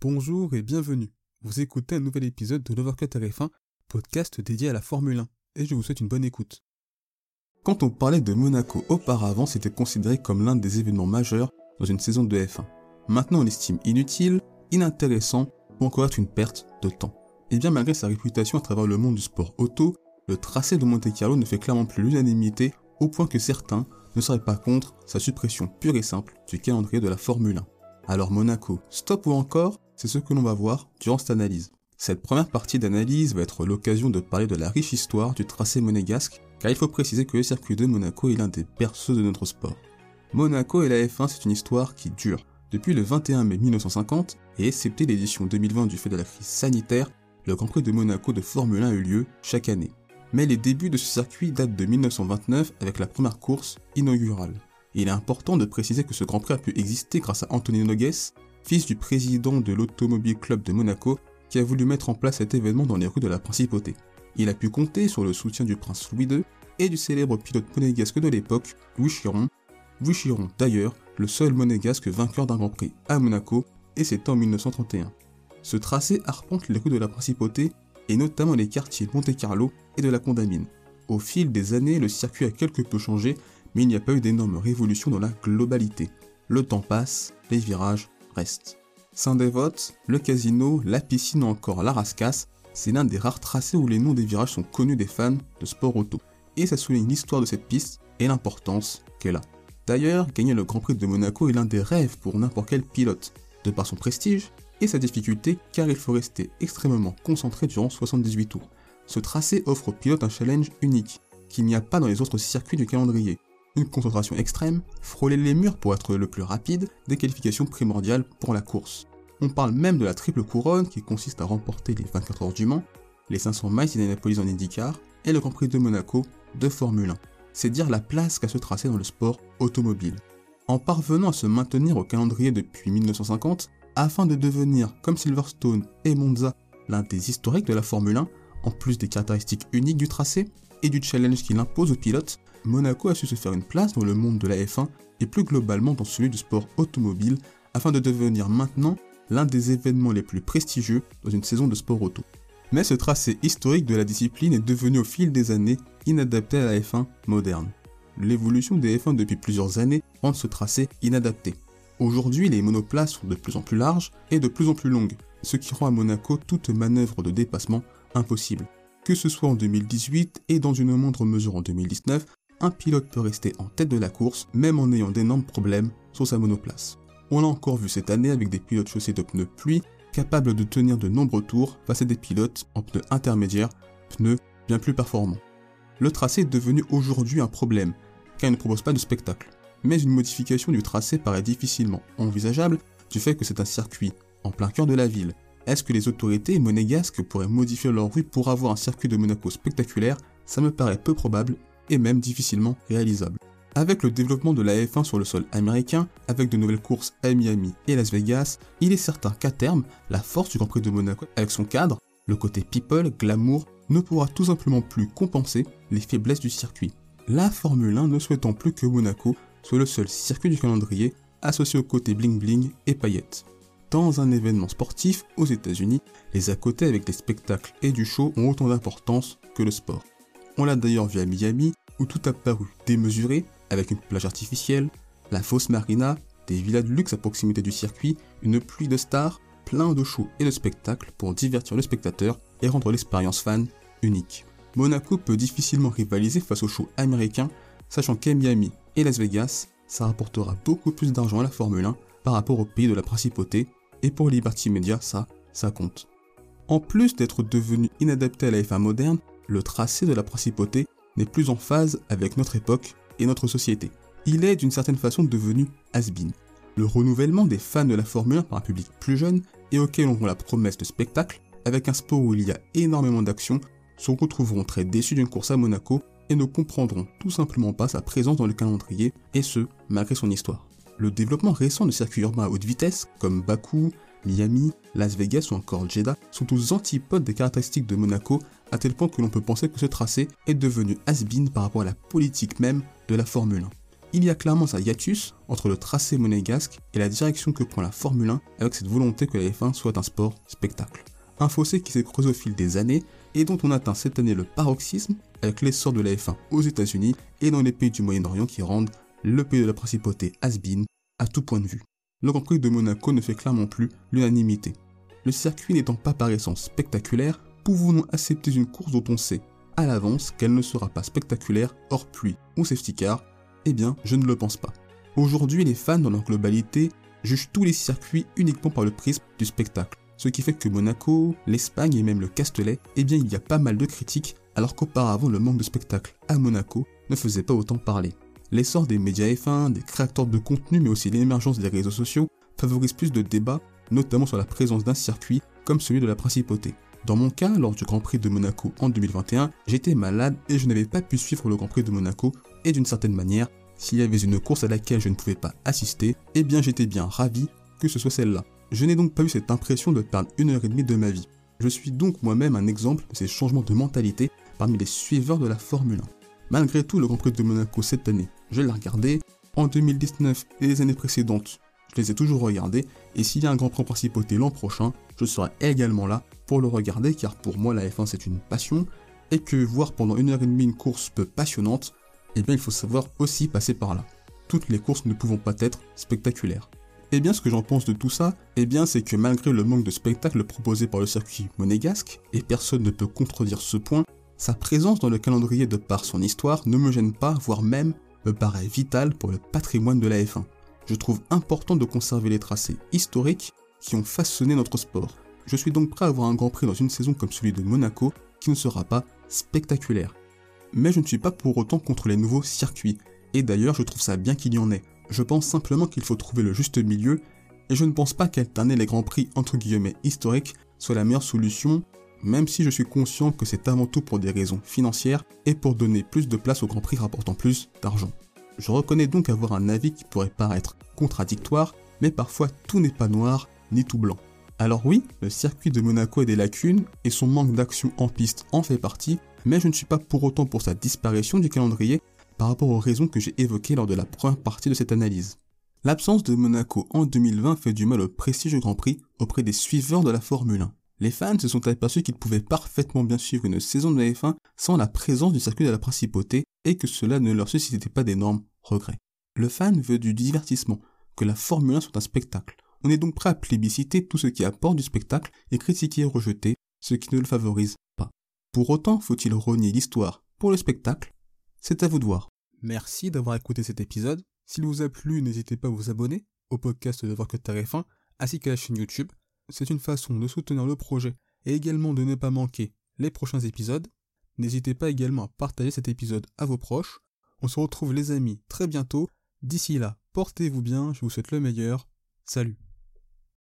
Bonjour et bienvenue. Vous écoutez un nouvel épisode de l'Overcut RF1, podcast dédié à la Formule 1, et je vous souhaite une bonne écoute. Quand on parlait de Monaco auparavant, c'était considéré comme l'un des événements majeurs dans une saison de F1. Maintenant, on l'estime inutile, inintéressant ou encore une perte de temps. Et bien malgré sa réputation à travers le monde du sport auto, le tracé de Monte Carlo ne fait clairement plus l'unanimité au point que certains ne seraient pas contre sa suppression pure et simple du calendrier de la Formule 1. Alors Monaco, stop ou encore C'est ce que l'on va voir durant cette analyse. Cette première partie d'analyse va être l'occasion de parler de la riche histoire du tracé monégasque, car il faut préciser que le circuit de Monaco est l'un des berceaux de notre sport. Monaco et la F1, c'est une histoire qui dure. Depuis le 21 mai 1950, et excepté l'édition 2020 du fait de la crise sanitaire, le Grand Prix de Monaco de Formule 1 a eu lieu chaque année. Mais les débuts de ce circuit datent de 1929 avec la première course inaugurale. il est important de préciser que ce Grand Prix a pu exister grâce à Antonio Nogues, fils du président de l'Automobile Club de Monaco, qui a voulu mettre en place cet événement dans les rues de la Principauté. Il a pu compter sur le soutien du prince Louis II et du célèbre pilote monégasque de l'époque, Louis Chiron. Louis Chiron, d'ailleurs, le seul monégasque vainqueur d'un Grand Prix à Monaco, et c'est en 1931. Ce tracé arpente les rues de la Principauté et notamment les quartiers de Monte Carlo et de la Condamine. Au fil des années, le circuit a quelque peu changé, mais il n'y a pas eu d'énormes révolutions dans la globalité. Le temps passe, les virages Saint-Dévote, le casino, la piscine ou encore la rascasse, c'est l'un des rares tracés où les noms des virages sont connus des fans de sport auto. Et ça souligne l'histoire de cette piste et l'importance qu'elle a. D'ailleurs, gagner le Grand Prix de Monaco est l'un des rêves pour n'importe quel pilote, de par son prestige, et sa difficulté car il faut rester extrêmement concentré durant 78 tours. Ce tracé offre au pilote un challenge unique, qu'il n'y a pas dans les autres circuits du calendrier. Une concentration extrême, frôler les murs pour être le plus rapide, des qualifications primordiales pour la course. On parle même de la triple couronne qui consiste à remporter les 24 heures du Mans, les 500 miles d'Indianapolis en IndyCar et le Grand Prix de Monaco de Formule 1. C'est dire la place qu'a ce tracé dans le sport automobile. En parvenant à se maintenir au calendrier depuis 1950, afin de devenir, comme Silverstone et Monza, l'un des historiques de la Formule 1, en plus des caractéristiques uniques du tracé et du challenge qu'il impose aux pilotes, Monaco a su se faire une place dans le monde de la F1 et plus globalement dans celui du sport automobile afin de devenir maintenant l'un des événements les plus prestigieux dans une saison de sport auto. Mais ce tracé historique de la discipline est devenu au fil des années inadapté à la F1 moderne. L'évolution des F1 depuis plusieurs années rend ce tracé inadapté. Aujourd'hui, les monoplaces sont de plus en plus larges et de plus en plus longues, ce qui rend à Monaco toute manœuvre de dépassement impossible. Que ce soit en 2018 et dans une moindre mesure en 2019, un pilote peut rester en tête de la course même en ayant d'énormes problèmes sur sa monoplace. On l'a encore vu cette année avec des pilotes chaussés de pneus pluie capables de tenir de nombreux tours face à des pilotes en pneus intermédiaires, pneus bien plus performants. Le tracé est devenu aujourd'hui un problème, car il ne propose pas de spectacle mais une modification du tracé paraît difficilement envisageable du fait que c'est un circuit en plein cœur de la ville. Est-ce que les autorités monégasques pourraient modifier leur rue pour avoir un circuit de Monaco spectaculaire Ça me paraît peu probable et même difficilement réalisable. Avec le développement de la F1 sur le sol américain, avec de nouvelles courses à Miami et Las Vegas, il est certain qu'à terme, la force du Grand Prix de Monaco, avec son cadre, le côté people, glamour, ne pourra tout simplement plus compenser les faiblesses du circuit. La Formule 1 ne souhaitant plus que Monaco soit le seul circuit du calendrier associé au côté bling bling et paillettes. Dans un événement sportif aux États-Unis, les à côté avec les spectacles et du show ont autant d'importance que le sport. On l'a d'ailleurs vu à Miami où tout a paru démesuré avec une plage artificielle, la fausse marina, des villas de luxe à proximité du circuit, une pluie de stars, plein de shows et de spectacles pour divertir le spectateur et rendre l'expérience fan unique. Monaco peut difficilement rivaliser face aux shows américains, sachant qu'à Miami et Las Vegas, ça rapportera beaucoup plus d'argent à la Formule 1 par rapport au pays de la principauté, et pour Liberty Media, ça, ça compte. En plus d'être devenu inadapté à la F1 moderne, le tracé de la principauté n'est plus en phase avec notre époque et notre société. Il est d'une certaine façon devenu has-been. Le renouvellement des fans de la Formule 1 par un public plus jeune et auquel on voit la promesse de spectacle, avec un sport où il y a énormément d'action, se retrouveront très déçus d'une course à Monaco et ne comprendront tout simplement pas sa présence dans le calendrier, et ce, malgré son histoire. Le développement récent de circuits urbains à haute vitesse, comme Bakou, Miami, Las Vegas ou encore Jeddah, sont tous antipodes des caractéristiques de Monaco, à tel point que l'on peut penser que ce tracé est devenu has-been par rapport à la politique même de la Formule 1. Il y a clairement un hiatus entre le tracé monégasque et la direction que prend la Formule 1 avec cette volonté que la F1 soit un sport spectacle. Un fossé qui s'est creusé au fil des années et dont on atteint cette année le paroxysme avec l'essor de la F1 aux États-Unis et dans les pays du Moyen-Orient qui rendent le pays de la principauté has-been à tout point de vue. Le Grand de Monaco ne fait clairement plus l'unanimité. Le circuit n'étant pas par spectaculaire, pouvons-nous accepter une course dont on sait à l'avance qu'elle ne sera pas spectaculaire hors pluie ou safety car? Eh bien, je ne le pense pas. Aujourd'hui, les fans dans leur globalité jugent tous les circuits uniquement par le prisme du spectacle. Ce qui fait que Monaco, l'Espagne et même le Castellet, eh bien il y a pas mal de critiques, alors qu'auparavant le manque de spectacle à Monaco ne faisait pas autant parler. L'essor des médias F1, des créateurs de contenu, mais aussi l'émergence des réseaux sociaux favorise plus de débats, notamment sur la présence d'un circuit comme celui de la principauté. Dans mon cas, lors du Grand Prix de Monaco en 2021, j'étais malade et je n'avais pas pu suivre le Grand Prix de Monaco et d'une certaine manière, s'il y avait une course à laquelle je ne pouvais pas assister, eh bien j'étais bien ravi que ce soit celle-là. Je n'ai donc pas eu cette impression de perdre une heure et demie de ma vie. Je suis donc moi-même un exemple de ces changements de mentalité parmi les suiveurs de la Formule 1. Malgré tout, le Grand Prix de Monaco cette année, je l'ai regardé. En 2019 et les années précédentes, je les ai toujours regardés. Et s'il y a un Grand Prix Principauté l'an prochain, je serai également là pour le regarder car pour moi la F1 c'est une passion et que voir pendant une heure et demie une course peu passionnante, eh bien il faut savoir aussi passer par là. Toutes les courses ne pouvant pas être spectaculaires. Eh bien ce que j'en pense de tout ça, eh bien c'est que malgré le manque de spectacle proposé par le circuit monégasque, et personne ne peut contredire ce point, sa présence dans le calendrier de par son histoire ne me gêne pas, voire même me paraît vitale pour le patrimoine de la F1. Je trouve important de conserver les tracés historiques qui ont façonné notre sport. Je suis donc prêt à avoir un Grand Prix dans une saison comme celui de Monaco qui ne sera pas spectaculaire. Mais je ne suis pas pour autant contre les nouveaux circuits, et d'ailleurs je trouve ça bien qu'il y en ait. Je pense simplement qu'il faut trouver le juste milieu, et je ne pense pas qu'alterner les Grands Prix entre guillemets historiques soit la meilleure solution, même si je suis conscient que c'est avant tout pour des raisons financières et pour donner plus de place aux Grands Prix rapportant plus d'argent. Je reconnais donc avoir un avis qui pourrait paraître contradictoire, mais parfois tout n'est pas noir ni tout blanc. Alors oui, le circuit de Monaco a des lacunes et son manque d'action en piste en fait partie, mais je ne suis pas pour autant pour sa disparition du calendrier par rapport aux raisons que j'ai évoquées lors de la première partie de cette analyse. L'absence de Monaco en 2020 fait du mal au prestigieux Grand Prix auprès des suiveurs de la Formule 1. Les fans se sont aperçus qu'ils pouvaient parfaitement bien suivre une saison de la F1 sans la présence du circuit de la principauté et que cela ne leur suscitait pas d'énormes regrets. Le fan veut du divertissement, que la Formule 1 soit un spectacle. On est donc prêt à plébisciter tout ce qui apporte du spectacle et critiquer et rejeter ce qui ne le favorise pas. Pour autant, faut-il renier l'histoire pour le spectacle? C'est à vous de voir. Merci d'avoir écouté cet épisode. S'il vous a plu, n'hésitez pas à vous abonner au podcast de Voir que Tarif 1 ainsi qu'à la chaîne YouTube. C'est une façon de soutenir le projet et également de ne pas manquer les prochains épisodes. N'hésitez pas également à partager cet épisode à vos proches. On se retrouve les amis très bientôt. D'ici là, portez-vous bien, je vous souhaite le meilleur. Salut